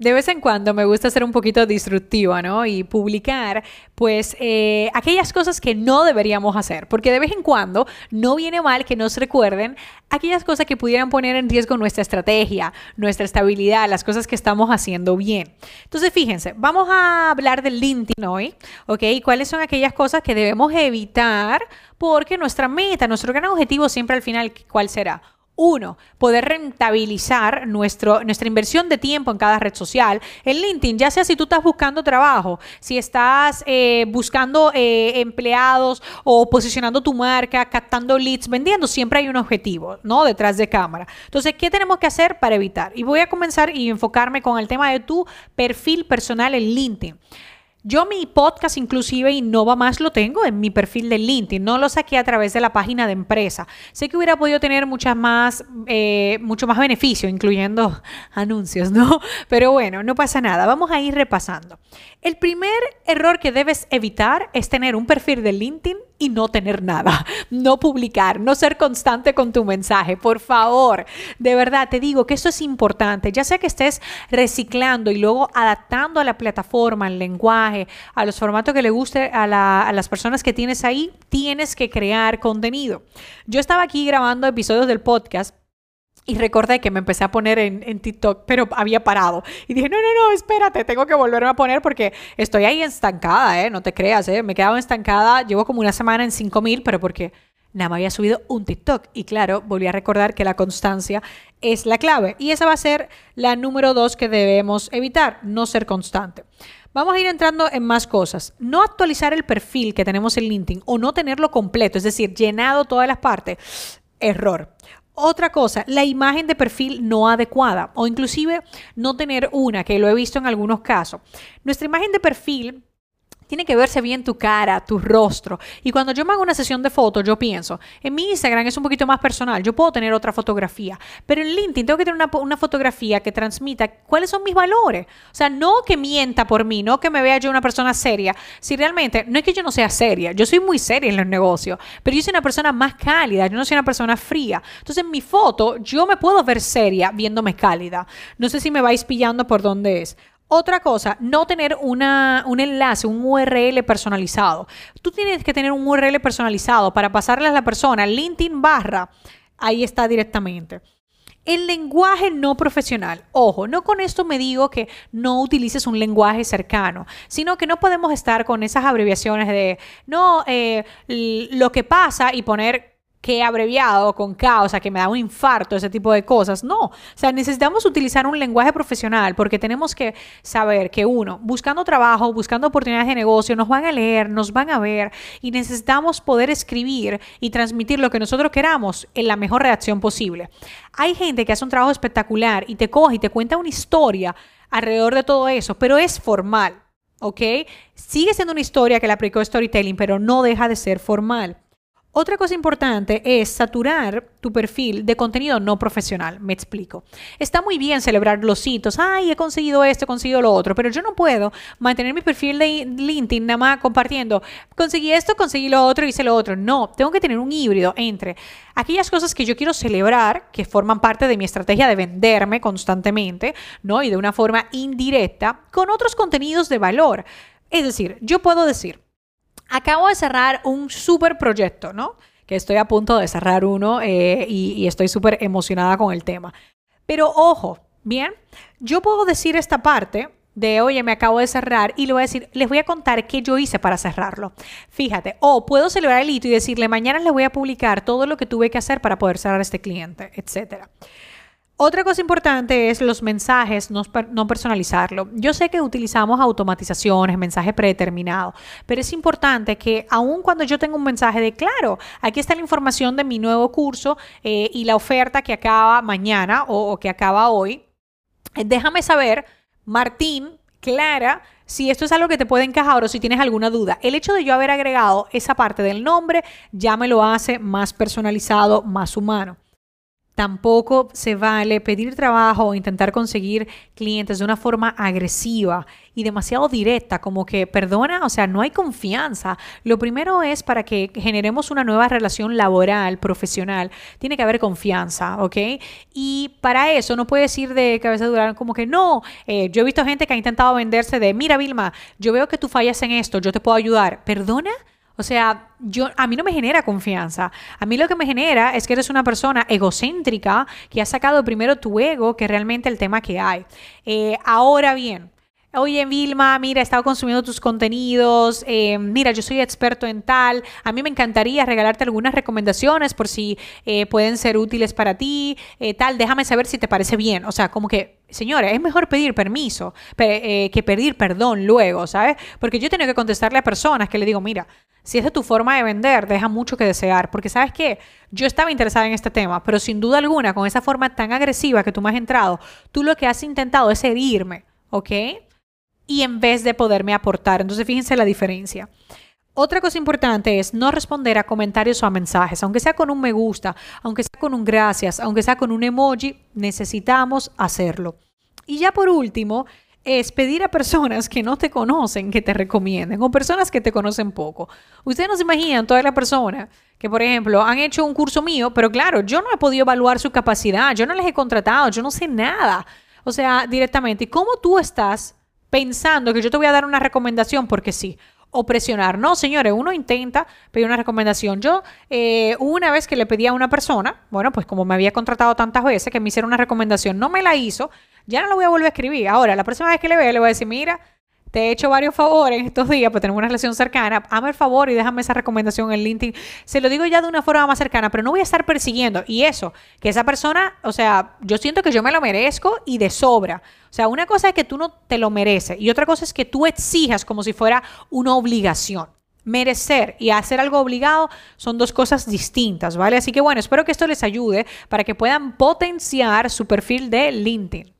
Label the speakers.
Speaker 1: De vez en cuando me gusta ser un poquito disruptiva, ¿no? Y publicar, pues, eh, aquellas cosas que no deberíamos hacer. Porque de vez en cuando no viene mal que nos recuerden aquellas cosas que pudieran poner en riesgo nuestra estrategia, nuestra estabilidad, las cosas que estamos haciendo bien. Entonces, fíjense, vamos a hablar del LinkedIn hoy, ¿ok? ¿Cuáles son aquellas cosas que debemos evitar? Porque nuestra meta, nuestro gran objetivo siempre al final, ¿cuál será? Uno, poder rentabilizar nuestro, nuestra inversión de tiempo en cada red social. En LinkedIn, ya sea si tú estás buscando trabajo, si estás eh, buscando eh, empleados o posicionando tu marca, captando leads, vendiendo, siempre hay un objetivo, ¿no? Detrás de cámara. Entonces, ¿qué tenemos que hacer para evitar? Y voy a comenzar y enfocarme con el tema de tu perfil personal en LinkedIn. Yo mi podcast inclusive Innova Más lo tengo en mi perfil de LinkedIn, no lo saqué a través de la página de empresa. Sé que hubiera podido tener muchas más, eh, mucho más beneficio, incluyendo anuncios, ¿no? Pero bueno, no pasa nada, vamos a ir repasando. El primer error que debes evitar es tener un perfil de LinkedIn y no tener nada, no publicar, no ser constante con tu mensaje, por favor. De verdad, te digo que eso es importante, ya sea que estés reciclando y luego adaptando a la plataforma, al lenguaje, a los formatos que le guste a, a las personas que tienes ahí, tienes que crear contenido. Yo estaba aquí grabando episodios del podcast y recordé que me empecé a poner en, TikTok, pero había parado. Y dije, no, no, no, espérate, tengo que volverme a poner porque estoy ahí estancada, ¿eh? No te creas, ¿eh? Me he quedado estancada, llevo como una semana en 5000, pero porque nada más había subido un TikTok. Y claro, volví a recordar que la constancia es la clave. Y esa va a ser la número dos que debemos evitar, no ser constante. Vamos a ir entrando en más cosas. No actualizar el perfil que tenemos en LinkedIn o no tenerlo completo, es decir, llenado todas las partes. Error. Otra cosa, la imagen de perfil no adecuada o inclusive no tener una, que lo he visto en algunos casos. Nuestra imagen de perfil tiene que verse bien tu cara, tu rostro. Y cuando yo me hago una sesión de fotos, yo pienso, en mi Instagram es un poquito más personal, yo puedo tener otra fotografía, pero en LinkedIn tengo que tener una, fotografía que transmita cuáles son mis valores. O sea, no que mienta por mí, no que me vea yo una persona seria. Si realmente, no es que yo no sea seria, yo soy muy seria en los negocios, pero yo soy una persona más cálida, yo no soy una persona fría. Entonces, en mi foto, yo me puedo ver seria viéndome cálida. No sé si me vais pillando por dónde es. Otra cosa, no tener una, un enlace, un URL personalizado. Tú tienes que tener un URL personalizado para pasarle a la persona LinkedIn barra, ahí está directamente. El lenguaje no profesional. Ojo, no con esto me digo que no utilices un lenguaje cercano, sino que no podemos estar con esas abreviaciones de no, eh, lo que pasa y poner que abreviado con K, o sea, que me da un infarto, ese tipo de cosas. No, o sea, necesitamos utilizar un lenguaje profesional porque tenemos que saber que uno, buscando trabajo, buscando oportunidades de negocio, nos van a leer, nos van a ver y necesitamos poder escribir y transmitir lo que nosotros queramos en la mejor reacción posible. Hay gente que hace un trabajo espectacular y te coge y te cuenta una historia alrededor de todo eso, pero es formal. ¿Ok? Sigue siendo una historia que la aplicó Storytelling, pero no deja de ser formal. Otra cosa importante es saturar tu perfil de contenido no profesional. Me explico. Está muy bien celebrar los hitos. Ay, he conseguido esto, he conseguido lo otro. Pero yo no puedo mantener mi perfil de LinkedIn nada más compartiendo. Conseguí esto, conseguí lo otro, hice lo otro. No, tengo que tener un híbrido entre aquellas cosas que yo quiero celebrar, que forman parte de mi estrategia de venderme constantemente, ¿no? Y de una forma indirecta, con otros contenidos de valor. Es decir, yo puedo decir, acabo de cerrar un súper proyecto, ¿no? Que estoy a punto de cerrar uno eh, y, y estoy súper emocionada con el tema. Pero ojo, bien, yo puedo decir esta parte de, oye, me acabo de cerrar y le voy a decir, les voy a contar qué yo hice para cerrarlo. Fíjate, o puedo celebrar el hito y decirle, mañana les voy a publicar todo lo que tuve que hacer para poder cerrar este cliente, etcétera. Otra cosa importante es los mensajes, no, personalizarlo. Yo sé que utilizamos automatizaciones, mensaje predeterminado, pero es importante que aun cuando yo tengo un mensaje de, claro, aquí está la información de mi nuevo curso eh, y la oferta que acaba mañana o, o que acaba hoy, déjame saber, Martín, Clara, si esto es algo que te puede encajar o si tienes alguna duda. El hecho de yo haber agregado esa parte del nombre ya me lo hace más personalizado, más humano. Tampoco se vale pedir trabajo o intentar conseguir clientes de una forma agresiva y demasiado directa, como que perdona, o sea, no hay confianza. Lo primero es para que generemos una nueva relación laboral, profesional, tiene que haber confianza, ¿ok? Y para eso no puedes ir de cabeza dura como que no, eh, yo he visto gente que ha intentado venderse de, mira Vilma, yo veo que tú fallas en esto, yo te puedo ayudar. Perdona. O sea, yo, a mí no me genera confianza. A mí lo que me genera es que eres una persona egocéntrica que ha sacado primero tu ego que realmente el tema que hay. Eh, ahora bien, Oye, Vilma, mira, he estado consumiendo tus contenidos, eh, mira, yo soy experto en tal, a mí me encantaría regalarte algunas recomendaciones por si eh, pueden ser útiles para ti, tal, déjame saber si te parece bien. O sea, como que, señores, es mejor pedir permiso que pedir perdón luego, ¿sabes? Porque yo tengo que contestarle a personas que le digo, mira, si es de tu forma de vender, deja mucho que desear. Porque sabes qué, yo estaba interesada en este tema, pero sin duda alguna, con esa forma tan agresiva que tú me has entrado, tú lo que has intentado es herirme, ¿ok? Y en vez de poderme aportar. Entonces fíjense la diferencia. Otra cosa importante es no responder a comentarios o a mensajes, aunque sea con un me gusta, aunque sea con un gracias, aunque sea con un emoji, necesitamos hacerlo. Y ya por último, es pedir a personas que no te conocen que te recomienden o personas que te conocen poco. Ustedes no se imaginan toda la persona que, por ejemplo, han hecho un curso mío, pero claro, yo no he podido evaluar su capacidad, yo no les he contratado, yo no sé nada. O sea, directamente, ¿y cómo tú estás pensando que yo te voy a dar una recomendación porque sí? o presionar. No, señores, uno intenta pedir una recomendación. Yo eh, una vez que le pedí a una persona, bueno, pues como me había contratado tantas veces que me hiciera una recomendación, no me la hizo, ya no lo voy a volver a escribir. Ahora, la próxima vez que le vea, le voy a decir, mira, te he hecho varios favores estos días, pues tenemos una relación cercana, hazme el favor y déjame esa recomendación en LinkedIn. Se lo digo ya de una forma más cercana, pero no voy a estar persiguiendo. Y eso, que esa persona, o sea, yo siento que yo me lo merezco y de sobra. O sea, una cosa es que tú no te lo mereces y otra cosa es que tú exijas como si fuera una obligación. Merecer y hacer algo obligado son dos cosas distintas, ¿vale? Así que bueno, espero que esto les ayude para que puedan potenciar su perfil de LinkedIn.